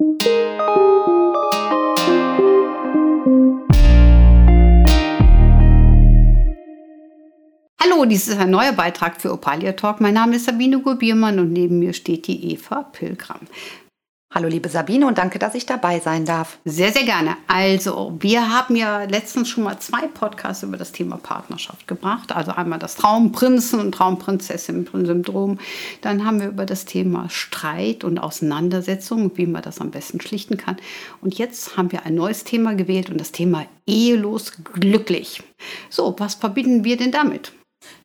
Hallo, dies ist ein neuer Beitrag für Opalia Talk. Mein Name ist Sabine Gurbiermann und neben mir steht die Eva Pilgram. Hallo liebe Sabine und danke, dass ich dabei sein darf. Sehr, sehr gerne. Also, wir haben ja letztens schon mal zwei Podcasts über das Thema Partnerschaft gebracht. Also einmal das Traumprinzen- und Traumprinzessin-Syndrom. Dann haben wir über das Thema Streit und Auseinandersetzung, wie man das am besten schlichten kann. Und jetzt haben wir ein neues Thema gewählt und das Thema ehelos glücklich. So, was verbinden wir denn damit?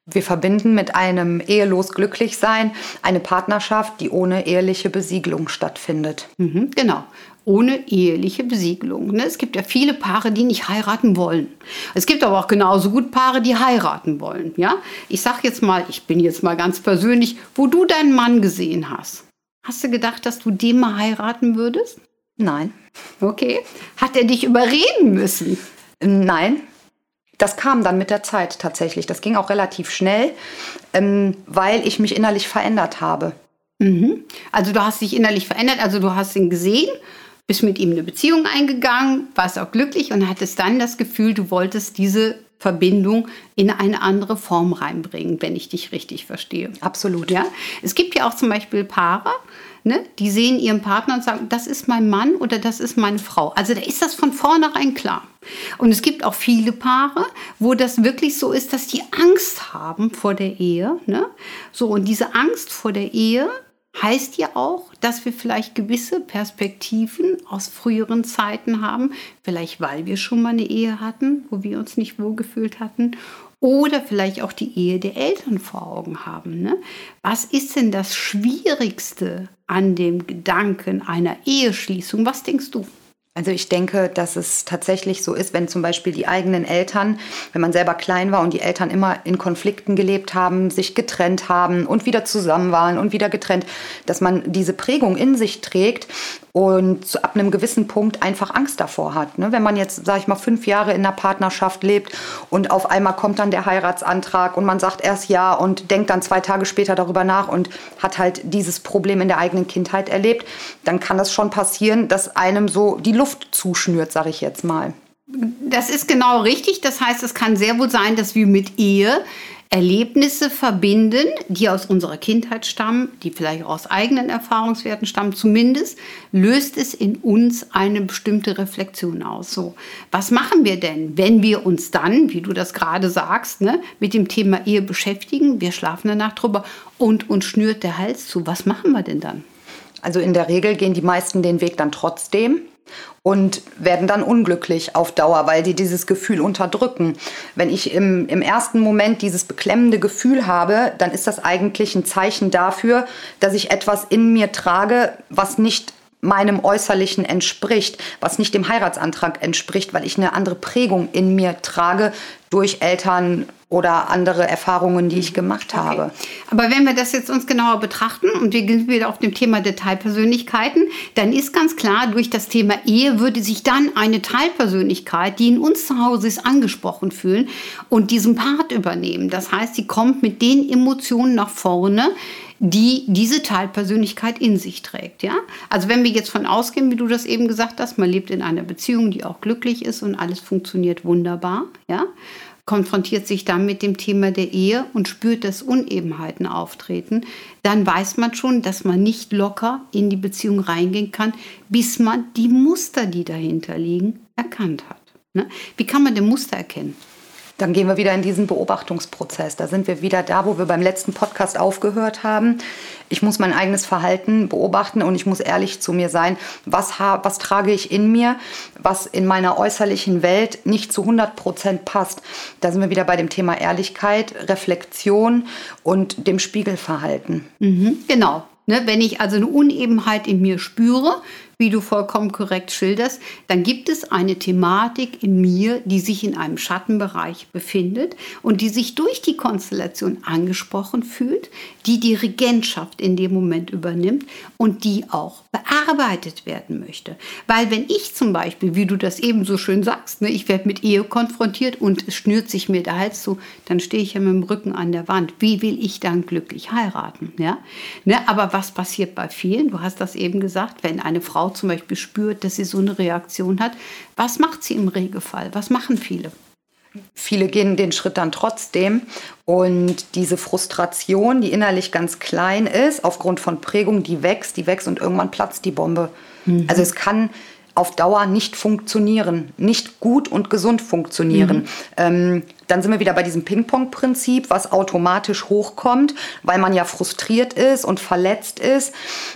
Wir verbinden mit einem ehelos Glücklichsein eine Partnerschaft, die ohne eheliche Besiegelung stattfindet. Mhm, genau. Ohne eheliche Besiegelung. Ne? Es gibt ja viele Paare, die nicht heiraten wollen. Es gibt aber auch genauso gut Paare, die heiraten wollen. Ja? Ich sag jetzt mal, ich bin jetzt mal ganz persönlich, wo du deinen Mann gesehen hast. Hast du gedacht, dass du den mal heiraten würdest? Nein. Okay. Hat er dich überreden müssen? Nein, das kam dann mit der Zeit tatsächlich. Das ging auch relativ schnell, ähm, weil ich mich innerlich verändert habe. Mhm. Also du hast dich innerlich verändert, also du hast ihn gesehen, bist mit ihm eine Beziehung eingegangen, warst auch glücklich und hattest dann das Gefühl, du wolltest diese Verbindung in eine andere Form reinbringen, wenn ich dich richtig verstehe. Absolut. Ja? Es gibt ja auch zum Beispiel Paare, Ne? Die sehen ihren Partner und sagen, das ist mein Mann oder das ist meine Frau. Also da ist das von vornherein klar. Und es gibt auch viele Paare, wo das wirklich so ist, dass die Angst haben vor der Ehe. Ne? So, und diese Angst vor der Ehe heißt ja auch, dass wir vielleicht gewisse Perspektiven aus früheren Zeiten haben, vielleicht weil wir schon mal eine Ehe hatten, wo wir uns nicht wohlgefühlt hatten oder vielleicht auch die Ehe der Eltern vor Augen haben. Ne? Was ist denn das Schwierigste an dem Gedanken einer Eheschließung? Was denkst du? Also ich denke, dass es tatsächlich so ist, wenn zum Beispiel die eigenen Eltern, wenn man selber klein war und die Eltern immer in Konflikten gelebt haben, sich getrennt haben und wieder zusammen waren und wieder getrennt, dass man diese Prägung in sich trägt und ab einem gewissen Punkt einfach Angst davor hat. Ne? Wenn man jetzt, sage ich mal, fünf Jahre in einer Partnerschaft lebt und auf einmal kommt dann der Heiratsantrag und man sagt erst ja und denkt dann zwei Tage später darüber nach und hat halt dieses Problem in der eigenen Kindheit erlebt, dann kann das schon passieren, dass einem so die Luft zuschnürt, sage ich jetzt mal. Das ist genau richtig. Das heißt, es kann sehr wohl sein, dass wir mit Ehe Erlebnisse verbinden, die aus unserer Kindheit stammen, die vielleicht aus eigenen Erfahrungswerten stammen. Zumindest löst es in uns eine bestimmte Reflexion aus. So, was machen wir denn, wenn wir uns dann, wie du das gerade sagst, ne, mit dem Thema Ehe beschäftigen? Wir schlafen Nacht drüber und uns schnürt der Hals zu. Was machen wir denn dann? Also in der Regel gehen die meisten den Weg dann trotzdem und werden dann unglücklich auf Dauer, weil die dieses Gefühl unterdrücken. Wenn ich im, im ersten Moment dieses beklemmende Gefühl habe, dann ist das eigentlich ein Zeichen dafür, dass ich etwas in mir trage, was nicht meinem Äußerlichen entspricht, was nicht dem Heiratsantrag entspricht, weil ich eine andere Prägung in mir trage durch Eltern, oder andere Erfahrungen, die ich gemacht okay. habe. Aber wenn wir das jetzt uns genauer betrachten und wir sind wieder auf dem Thema Detailpersönlichkeiten, dann ist ganz klar, durch das Thema Ehe würde sich dann eine Teilpersönlichkeit, die in uns zu Hause ist, angesprochen fühlen und diesen Part übernehmen. Das heißt, sie kommt mit den Emotionen nach vorne, die diese Teilpersönlichkeit in sich trägt. Ja? Also wenn wir jetzt von ausgehen, wie du das eben gesagt hast, man lebt in einer Beziehung, die auch glücklich ist und alles funktioniert wunderbar, ja, konfrontiert sich dann mit dem Thema der Ehe und spürt, dass Unebenheiten auftreten, dann weiß man schon, dass man nicht locker in die Beziehung reingehen kann, bis man die Muster, die dahinter liegen, erkannt hat. Ne? Wie kann man denn Muster erkennen? Dann gehen wir wieder in diesen Beobachtungsprozess. Da sind wir wieder da, wo wir beim letzten Podcast aufgehört haben. Ich muss mein eigenes Verhalten beobachten und ich muss ehrlich zu mir sein. Was, was trage ich in mir, was in meiner äußerlichen Welt nicht zu 100 Prozent passt? Da sind wir wieder bei dem Thema Ehrlichkeit, Reflexion und dem Spiegelverhalten. Mhm, genau. Ne, wenn ich also eine Unebenheit in mir spüre, wie du vollkommen korrekt schilderst, dann gibt es eine Thematik in mir, die sich in einem Schattenbereich befindet und die sich durch die Konstellation angesprochen fühlt, die die Regentschaft in dem Moment übernimmt und die auch bearbeitet werden möchte. Weil wenn ich zum Beispiel, wie du das eben so schön sagst, ne, ich werde mit Ehe konfrontiert und es schnürt sich mir der Hals zu, dann stehe ich ja mit dem Rücken an der Wand. Wie will ich dann glücklich heiraten? Ja? Ne, aber was passiert bei vielen? Du hast das eben gesagt, wenn eine Frau Frau zum Beispiel spürt, dass sie so eine Reaktion hat, was macht sie im Regelfall? Was machen viele? Viele gehen den Schritt dann trotzdem und diese Frustration, die innerlich ganz klein ist, aufgrund von Prägung, die wächst, die wächst und irgendwann platzt die Bombe. Mhm. Also es kann auf Dauer nicht funktionieren, nicht gut und gesund funktionieren. Mhm. Ähm, dann sind wir wieder bei diesem Ping-Pong-Prinzip, was automatisch hochkommt, weil man ja frustriert ist und verletzt ist.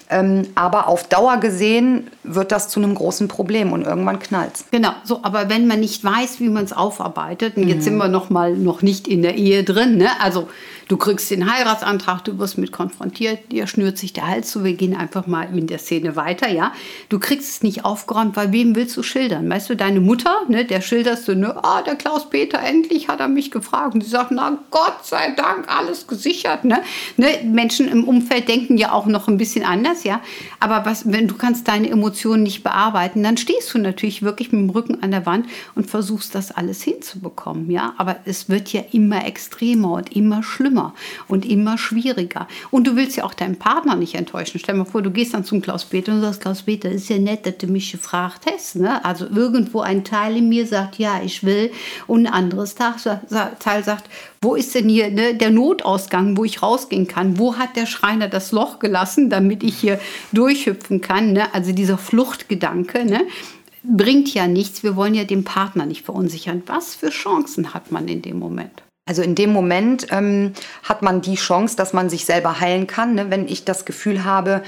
Ähm, aber auf Dauer gesehen wird das zu einem großen Problem und irgendwann knallt es. Genau, so, aber wenn man nicht weiß, wie man es aufarbeitet, und jetzt mhm. sind wir noch mal noch nicht in der Ehe drin, ne? also du kriegst den Heiratsantrag, du wirst mit konfrontiert, dir schnürt sich der Hals zu, wir gehen einfach mal in der Szene weiter, ja. Du kriegst es nicht aufgeräumt, weil wem willst du schildern? Weißt du, deine Mutter, ne, der schilderst du, ne, ah, der Klaus-Peter, endlich hat er mich gefragt. Und sie sagt, na Gott sei Dank, alles gesichert, ne? ne? Menschen im Umfeld denken ja auch noch ein bisschen anders, ja. Aber was, wenn du kannst deine Emotionen nicht bearbeiten, dann stehst du natürlich wirklich mit dem Rücken an der Wand und versuchst das alles hinzubekommen, ja. Aber es wird ja immer extremer und immer schlimmer schlimmer und immer schwieriger. Und du willst ja auch deinen Partner nicht enttäuschen. Stell dir mal vor, du gehst dann zum Klaus-Peter und sagst, Klaus-Peter, ist ja nett, dass du mich gefragt hast. Ne? Also irgendwo ein Teil in mir sagt, ja, ich will. Und ein anderes Teil sagt, wo ist denn hier ne, der Notausgang, wo ich rausgehen kann? Wo hat der Schreiner das Loch gelassen, damit ich hier durchhüpfen kann? Ne? Also dieser Fluchtgedanke. Ne? bringt ja nichts. Wir wollen ja den Partner nicht verunsichern. Was für Chancen hat man in dem Moment? Also in dem Moment ähm, hat man die Chance, dass man sich selber heilen kann. Ne? Wenn ich das Gefühl habe,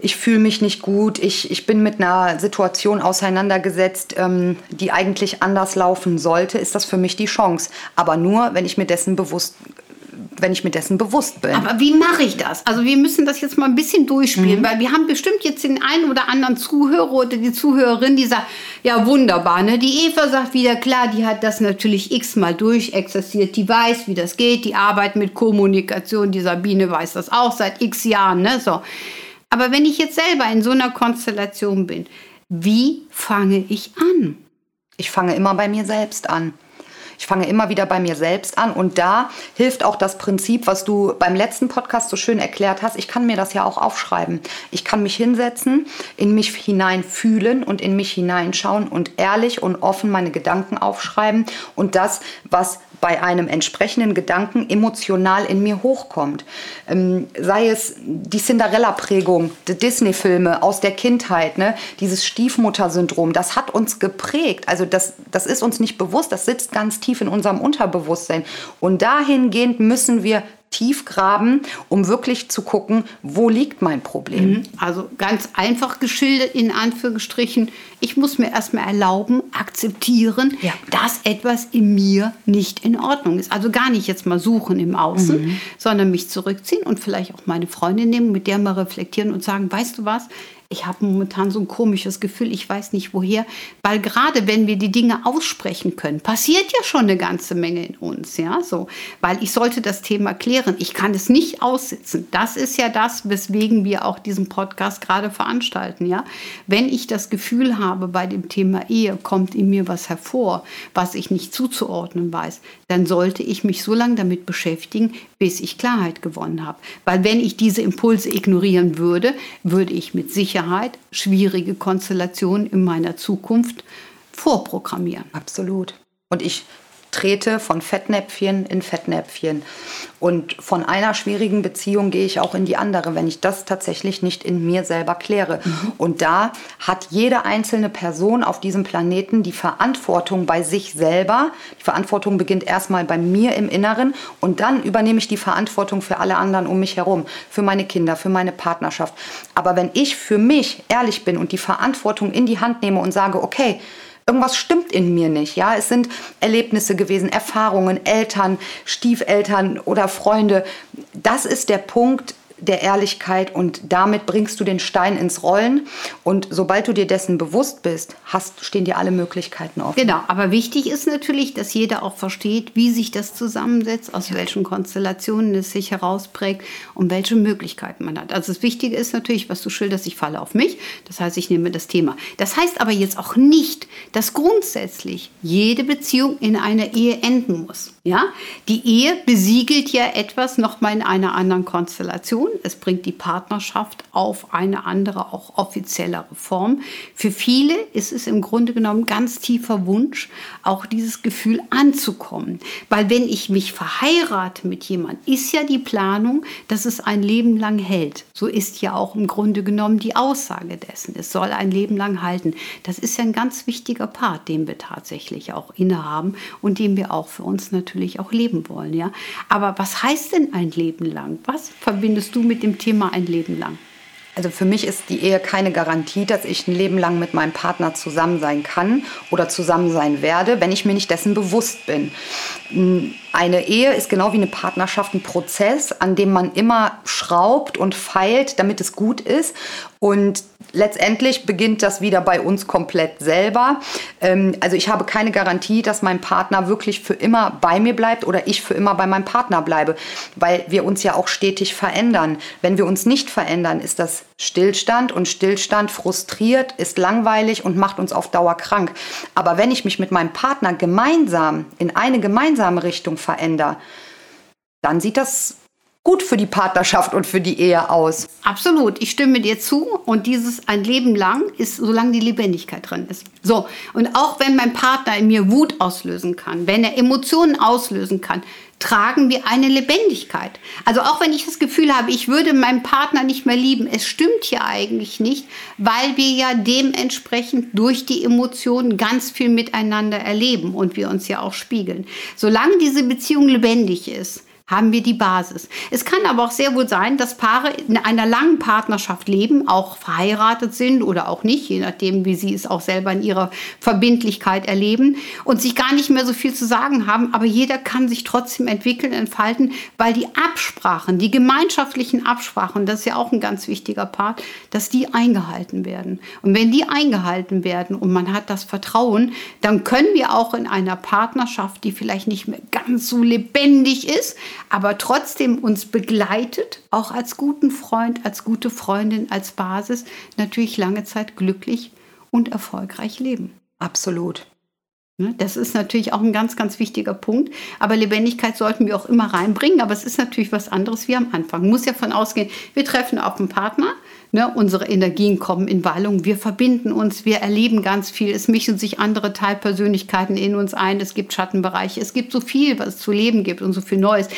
ich fühle mich nicht gut, ich, ich bin mit einer Situation auseinandergesetzt, ähm, die eigentlich anders laufen sollte, ist das für mich die Chance. Aber nur, wenn ich mir dessen bewusst wenn ich mir dessen bewusst bin. Aber wie mache ich das? Also wir müssen das jetzt mal ein bisschen durchspielen, mhm. weil wir haben bestimmt jetzt den einen oder anderen Zuhörer oder die Zuhörerin, die sagt, ja wunderbar, ne? Die Eva sagt wieder, klar, die hat das natürlich x-mal durchexerziert, die weiß, wie das geht, die arbeitet mit Kommunikation, die Sabine weiß das auch seit x Jahren, ne? So. Aber wenn ich jetzt selber in so einer Konstellation bin, wie fange ich an? Ich fange immer bei mir selbst an. Ich fange immer wieder bei mir selbst an und da hilft auch das Prinzip, was du beim letzten Podcast so schön erklärt hast. Ich kann mir das ja auch aufschreiben. Ich kann mich hinsetzen, in mich hineinfühlen und in mich hineinschauen und ehrlich und offen meine Gedanken aufschreiben und das, was bei einem entsprechenden Gedanken emotional in mir hochkommt. Ähm, sei es die Cinderella-Prägung, die Disney-Filme aus der Kindheit, ne? dieses Stiefmutter-Syndrom, das hat uns geprägt. Also das, das ist uns nicht bewusst, das sitzt ganz tief in unserem Unterbewusstsein. Und dahingehend müssen wir tief graben, um wirklich zu gucken, wo liegt mein Problem. Mhm. Also ganz einfach geschildert in Anführungsstrichen, ich muss mir erstmal erlauben, akzeptieren, ja. dass etwas in mir nicht in Ordnung ist. Also gar nicht jetzt mal suchen im Außen, mhm. sondern mich zurückziehen und vielleicht auch meine Freundin nehmen, mit der mal reflektieren und sagen, weißt du was, ich habe momentan so ein komisches Gefühl, ich weiß nicht woher, weil gerade wenn wir die Dinge aussprechen können, passiert ja schon eine ganze Menge in uns, ja, so, weil ich sollte das Thema klären, ich kann es nicht aussitzen. Das ist ja das, weswegen wir auch diesen Podcast gerade veranstalten, ja. Wenn ich das Gefühl habe, bei dem Thema Ehe kommt in mir was hervor, was ich nicht zuzuordnen weiß, dann sollte ich mich so lange damit beschäftigen, bis ich Klarheit gewonnen habe, weil wenn ich diese Impulse ignorieren würde, würde ich mit Sicherheit schwierige Konstellationen in meiner Zukunft vorprogrammieren. Absolut. Und ich trete von Fettnäpfchen in Fettnäpfchen. Und von einer schwierigen Beziehung gehe ich auch in die andere, wenn ich das tatsächlich nicht in mir selber kläre. Mhm. Und da hat jede einzelne Person auf diesem Planeten die Verantwortung bei sich selber. Die Verantwortung beginnt erstmal bei mir im Inneren und dann übernehme ich die Verantwortung für alle anderen um mich herum, für meine Kinder, für meine Partnerschaft. Aber wenn ich für mich ehrlich bin und die Verantwortung in die Hand nehme und sage, okay, irgendwas stimmt in mir nicht. Ja, es sind Erlebnisse gewesen, Erfahrungen, Eltern, Stiefeltern oder Freunde. Das ist der Punkt, der Ehrlichkeit und damit bringst du den Stein ins Rollen. Und sobald du dir dessen bewusst bist, hast, stehen dir alle Möglichkeiten offen. Genau, aber wichtig ist natürlich, dass jeder auch versteht, wie sich das zusammensetzt, aus welchen Konstellationen es sich herausprägt und welche Möglichkeiten man hat. Also das Wichtige ist natürlich, was du schilderst, ich falle auf mich. Das heißt, ich nehme das Thema. Das heißt aber jetzt auch nicht, dass grundsätzlich jede Beziehung in einer Ehe enden muss. Ja? Die Ehe besiegelt ja etwas nochmal in einer anderen Konstellation Es bringt die Partnerschaft auf eine andere, auch offiziellere Form. Für viele ist es im Grunde genommen ganz tiefer Wunsch, auch dieses Gefühl anzukommen. Weil wenn ich mich verheirate mit jemandem, ist ja die Planung, dass es ein Leben lang hält. So ist ja auch im Grunde genommen die Aussage dessen. Es soll ein Leben lang halten. Das ist ja ein ganz wichtiger Part, den wir tatsächlich auch innehaben und den wir auch für uns natürlich auch leben wollen. Ja? Aber was heißt denn ein Leben lang? Was verbindest du mit dem Thema ein Leben lang? Also für mich ist die Ehe keine Garantie, dass ich ein Leben lang mit meinem Partner zusammen sein kann oder zusammen sein werde, wenn ich mir nicht dessen bewusst bin. Eine Ehe ist genau wie eine Partnerschaft ein Prozess, an dem man immer schraubt und feilt, damit es gut ist. Und letztendlich beginnt das wieder bei uns komplett selber. Ähm, also ich habe keine Garantie, dass mein Partner wirklich für immer bei mir bleibt oder ich für immer bei meinem Partner bleibe, weil wir uns ja auch stetig verändern. Wenn wir uns nicht verändern, ist das Stillstand und Stillstand frustriert, ist langweilig und macht uns auf Dauer krank. Aber wenn ich mich mit meinem Partner gemeinsam in eine gemeinsame Richtung verändere, dann sieht das gut für die Partnerschaft und für die Ehe aus. Absolut, ich stimme dir zu. Und dieses ein Leben lang ist, solange die Lebendigkeit drin ist. So, und auch wenn mein Partner in mir Wut auslösen kann, wenn er Emotionen auslösen kann, tragen wir eine Lebendigkeit. Also auch wenn ich das Gefühl habe, ich würde meinen Partner nicht mehr lieben, es stimmt ja eigentlich nicht, weil wir ja dementsprechend durch die Emotionen ganz viel miteinander erleben und wir uns ja auch spiegeln. Solange diese Beziehung lebendig ist, haben wir die Basis. Es kann aber auch sehr wohl sein, dass Paare in einer langen Partnerschaft leben, auch verheiratet sind oder auch nicht, je nachdem, wie sie es auch selber in ihrer Verbindlichkeit erleben und sich gar nicht mehr so viel zu sagen haben, aber jeder kann sich trotzdem entwickeln, entfalten, weil die Absprachen, die gemeinschaftlichen Absprachen, das ist ja auch ein ganz wichtiger Part, dass die eingehalten werden. Und wenn die eingehalten werden und man hat das Vertrauen, dann können wir auch in einer Partnerschaft, die vielleicht nicht mehr ganz so lebendig ist, aber trotzdem uns begleitet, auch als guten Freund, als gute Freundin, als Basis, natürlich lange Zeit glücklich und erfolgreich leben. Absolut. Ne, das ist natürlich auch ein ganz, ganz wichtiger Punkt. Aber Lebendigkeit sollten wir auch immer reinbringen. Aber es ist natürlich was anderes wie am Anfang. Man muss ja von ausgehen, wir treffen auf einen Partner Ne, unsere Energien kommen in Wallung, wir verbinden uns, wir erleben ganz viel, es mischen sich andere Teilpersönlichkeiten in uns ein, es gibt Schattenbereiche, es gibt so viel, was es zu leben gibt und so viel Neues.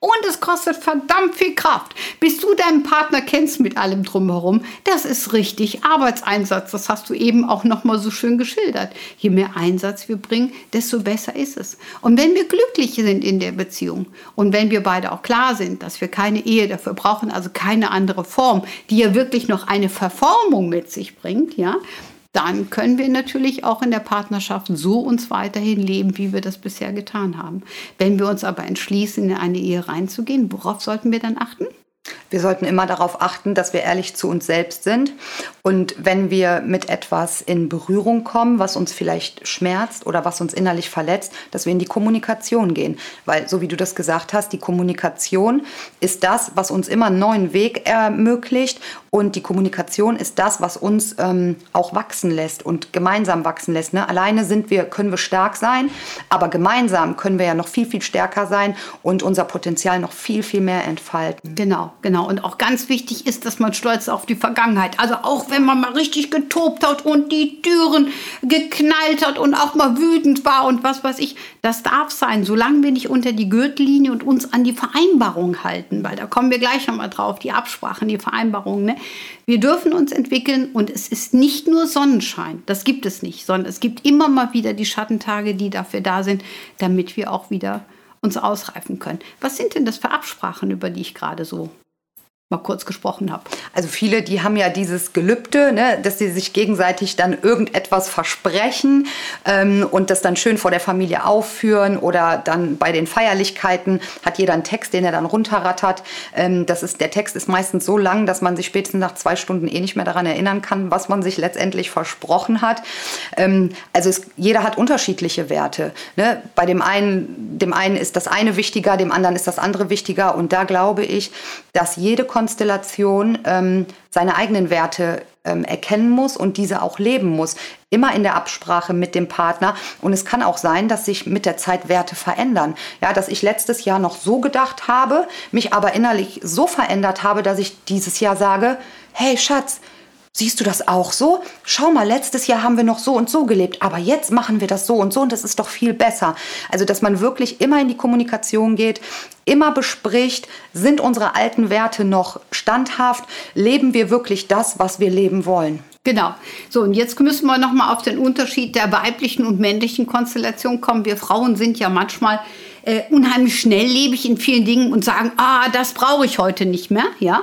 Und es kostet verdammt viel Kraft. Bis du deinen Partner kennst mit allem drumherum, das ist richtig Arbeitseinsatz. Das hast du eben auch noch mal so schön geschildert. Je mehr Einsatz wir bringen, desto besser ist es. Und wenn wir glücklich sind in der Beziehung und wenn wir beide auch klar sind, dass wir keine Ehe dafür brauchen, also keine andere Form, die ja wirklich noch eine Verformung mit sich bringt, ja, dann können wir natürlich auch in der Partnerschaft so uns weiterhin leben, wie wir das bisher getan haben. Wenn wir uns aber entschließen, in eine Ehe reinzugehen, worauf sollten wir dann achten? Wir sollten immer darauf achten, dass wir ehrlich zu uns selbst sind. Und wenn wir mit etwas in Berührung kommen, was uns vielleicht schmerzt oder was uns innerlich verletzt, dass wir in die Kommunikation gehen. Weil, so wie du das gesagt hast, die Kommunikation ist das, was uns immer einen neuen Weg ermöglicht. Und die Kommunikation ist das, was uns ähm, auch wachsen lässt und gemeinsam wachsen lässt. Ne? Alleine sind wir, können wir stark sein, aber gemeinsam können wir ja noch viel, viel stärker sein und unser Potenzial noch viel, viel mehr entfalten. Genau, genau. Und auch ganz wichtig ist, dass man stolz auf die Vergangenheit. Also auch wenn man mal richtig getobt hat und die Türen geknallt hat und auch mal wütend war und was weiß ich, das darf sein, solange wir nicht unter die Gürtellinie und uns an die Vereinbarung halten, weil da kommen wir gleich nochmal drauf, die Absprachen, die Vereinbarungen. Ne? Wir dürfen uns entwickeln und es ist nicht nur Sonnenschein, das gibt es nicht, sondern es gibt immer mal wieder die Schattentage, die dafür da sind, damit wir auch wieder uns ausreifen können. Was sind denn das für Absprachen, über die ich gerade so mal kurz gesprochen habe. Also viele, die haben ja dieses Gelübde, ne, dass sie sich gegenseitig dann irgendetwas versprechen ähm, und das dann schön vor der Familie aufführen oder dann bei den Feierlichkeiten hat jeder einen Text, den er dann runterrattert. Ähm, das ist, der Text ist meistens so lang, dass man sich spätestens nach zwei Stunden eh nicht mehr daran erinnern kann, was man sich letztendlich versprochen hat. Ähm, also es, jeder hat unterschiedliche Werte. Ne? Bei dem einen, dem einen ist das eine wichtiger, dem anderen ist das andere wichtiger und da glaube ich, dass jede Kon Konstellation ähm, seine eigenen Werte ähm, erkennen muss und diese auch leben muss. Immer in der Absprache mit dem Partner. Und es kann auch sein, dass sich mit der Zeit Werte verändern. Ja, dass ich letztes Jahr noch so gedacht habe, mich aber innerlich so verändert habe, dass ich dieses Jahr sage, hey Schatz, Siehst du das auch so? Schau mal, letztes Jahr haben wir noch so und so gelebt, aber jetzt machen wir das so und so und das ist doch viel besser. Also, dass man wirklich immer in die Kommunikation geht, immer bespricht, sind unsere alten Werte noch standhaft? Leben wir wirklich das, was wir leben wollen? Genau. So, und jetzt müssen wir nochmal auf den Unterschied der weiblichen und männlichen Konstellation kommen. Wir Frauen sind ja manchmal äh, unheimlich schnelllebig in vielen Dingen und sagen, ah, das brauche ich heute nicht mehr, ja.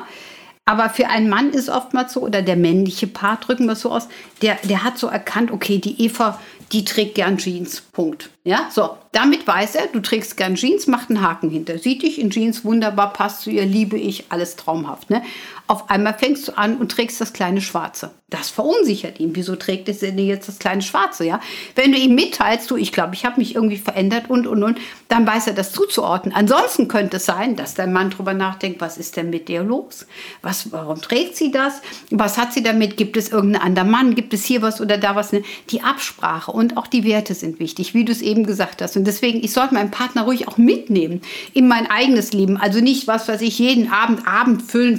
Aber für einen Mann ist oftmals so, oder der männliche Part, drücken wir es so aus, der, der hat so erkannt, okay, die Eva, die trägt gern Jeans. Punkt. Ja, so. Damit weiß er, du trägst gern Jeans, macht einen Haken hinter. Sieht dich in Jeans wunderbar, passt zu ihr, liebe ich, alles traumhaft. Ne? Auf einmal fängst du an und trägst das kleine Schwarze. Das verunsichert ihn. Wieso trägt es denn jetzt das kleine Schwarze? Ja? Wenn du ihm mitteilst, du, ich glaube, ich habe mich irgendwie verändert und und und, dann weiß er das zuzuordnen. Ansonsten könnte es sein, dass dein Mann darüber nachdenkt, was ist denn mit dir los? Was, warum trägt sie das? Was hat sie damit? Gibt es irgendeinen anderen Mann? Gibt es hier was oder da was? Ne? Die Absprache und auch die Werte sind wichtig, wie du es eben gesagt hast. Und deswegen, ich sollte meinen Partner ruhig auch mitnehmen in mein eigenes Leben. Also nicht was, was ich jeden Abend Abend füllen,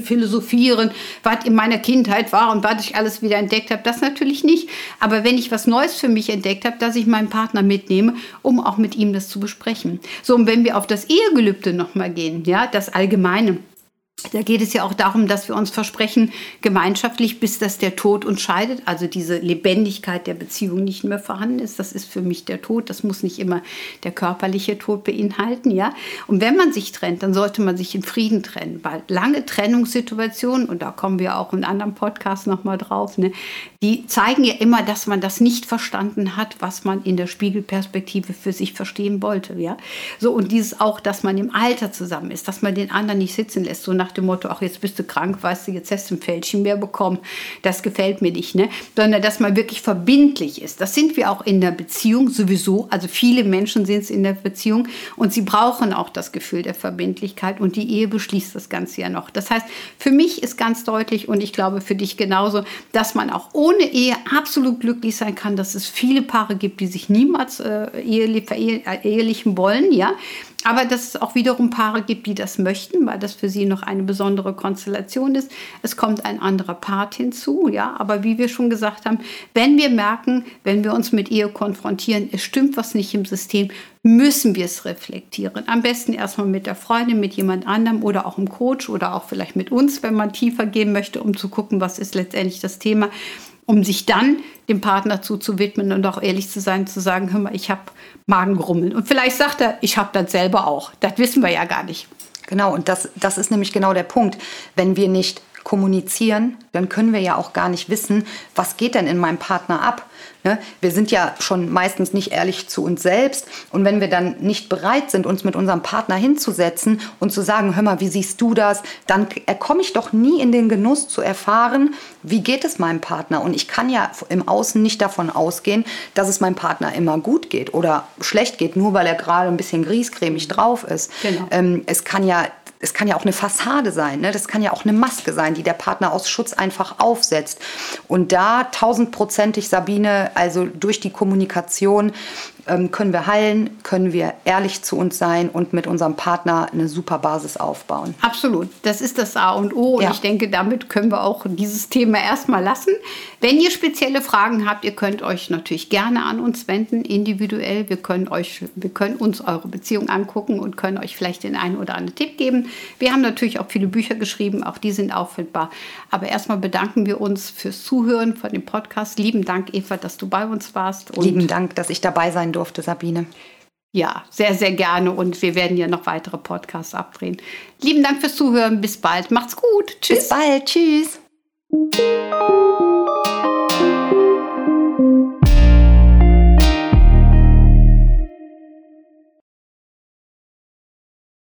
philosophieren, was in meiner Kindheit war und was ich alles wieder entdeckt habe. Das natürlich nicht. Aber wenn ich was Neues für mich entdeckt habe, dass ich meinen Partner mitnehme, um auch mit ihm das zu besprechen. So, und wenn wir auf das Ehegelübde nochmal gehen, ja, das Allgemeine. Da geht es ja auch darum, dass wir uns versprechen, gemeinschaftlich, bis dass der Tod uns scheidet, also diese Lebendigkeit der Beziehung nicht mehr vorhanden ist. Das ist für mich der Tod. Das muss nicht immer der körperliche Tod beinhalten, ja. Und wenn man sich trennt, dann sollte man sich in Frieden trennen, weil lange Trennungssituationen, und da kommen wir auch in anderen Podcasts nochmal drauf, ne, die zeigen ja immer, dass man das nicht verstanden hat, was man in der Spiegelperspektive für sich verstehen wollte, ja. So, und dieses auch, dass man im Alter zusammen ist, dass man den anderen nicht sitzen lässt, so nach nach dem Motto, ach, jetzt bist du krank, weißt du, jetzt hast du ein Fältchen mehr bekommen. Das gefällt mir nicht, ne? Sondern, dass man wirklich verbindlich ist. Das sind wir auch in der Beziehung sowieso. Also viele Menschen sind es in der Beziehung und sie brauchen auch das Gefühl der Verbindlichkeit und die Ehe beschließt das Ganze ja noch. Das heißt, für mich ist ganz deutlich und ich glaube für dich genauso, dass man auch ohne Ehe absolut glücklich sein kann, dass es viele Paare gibt, die sich niemals äh, ehelich, ehelichen wollen, ja aber dass es auch wiederum Paare gibt, die das möchten, weil das für sie noch eine besondere Konstellation ist. Es kommt ein anderer Part hinzu, ja. Aber wie wir schon gesagt haben, wenn wir merken, wenn wir uns mit Ehe konfrontieren, es stimmt was nicht im System, müssen wir es reflektieren. Am besten erstmal mit der Freundin, mit jemand anderem oder auch im Coach oder auch vielleicht mit uns, wenn man tiefer gehen möchte, um zu gucken, was ist letztendlich das Thema um sich dann dem Partner zuzuwidmen und auch ehrlich zu sein, zu sagen, hör mal, ich habe Magengrummeln. Und vielleicht sagt er, ich habe das selber auch. Das wissen wir ja gar nicht. Genau, und das, das ist nämlich genau der Punkt. Wenn wir nicht kommunizieren, dann können wir ja auch gar nicht wissen, was geht denn in meinem Partner ab. Ne? Wir sind ja schon meistens nicht ehrlich zu uns selbst. Und wenn wir dann nicht bereit sind, uns mit unserem Partner hinzusetzen und zu sagen, hör mal, wie siehst du das, dann komme ich doch nie in den Genuss zu erfahren, wie geht es meinem Partner. Und ich kann ja im Außen nicht davon ausgehen, dass es meinem Partner immer gut geht oder schlecht geht, nur weil er gerade ein bisschen griescremig drauf ist. Genau. Ähm, es kann ja es kann ja auch eine Fassade sein, ne? das kann ja auch eine Maske sein, die der Partner aus Schutz einfach aufsetzt. Und da tausendprozentig, Sabine, also durch die Kommunikation können wir heilen, können wir ehrlich zu uns sein und mit unserem Partner eine super Basis aufbauen. Absolut, das ist das A und O und ja. ich denke, damit können wir auch dieses Thema erstmal lassen. Wenn ihr spezielle Fragen habt, ihr könnt euch natürlich gerne an uns wenden, individuell. Wir können, euch, wir können uns eure Beziehung angucken und können euch vielleicht den einen oder anderen Tipp geben. Wir haben natürlich auch viele Bücher geschrieben, auch die sind auffindbar. Aber erstmal bedanken wir uns fürs Zuhören von dem Podcast. Lieben Dank, Eva, dass du bei uns warst. Lieben Dank, dass ich dabei sein durfte, Sabine. Ja, sehr, sehr gerne und wir werden ja noch weitere Podcasts abdrehen. Lieben Dank fürs Zuhören. Bis bald. Macht's gut. Tschüss. Bis bald. Tschüss.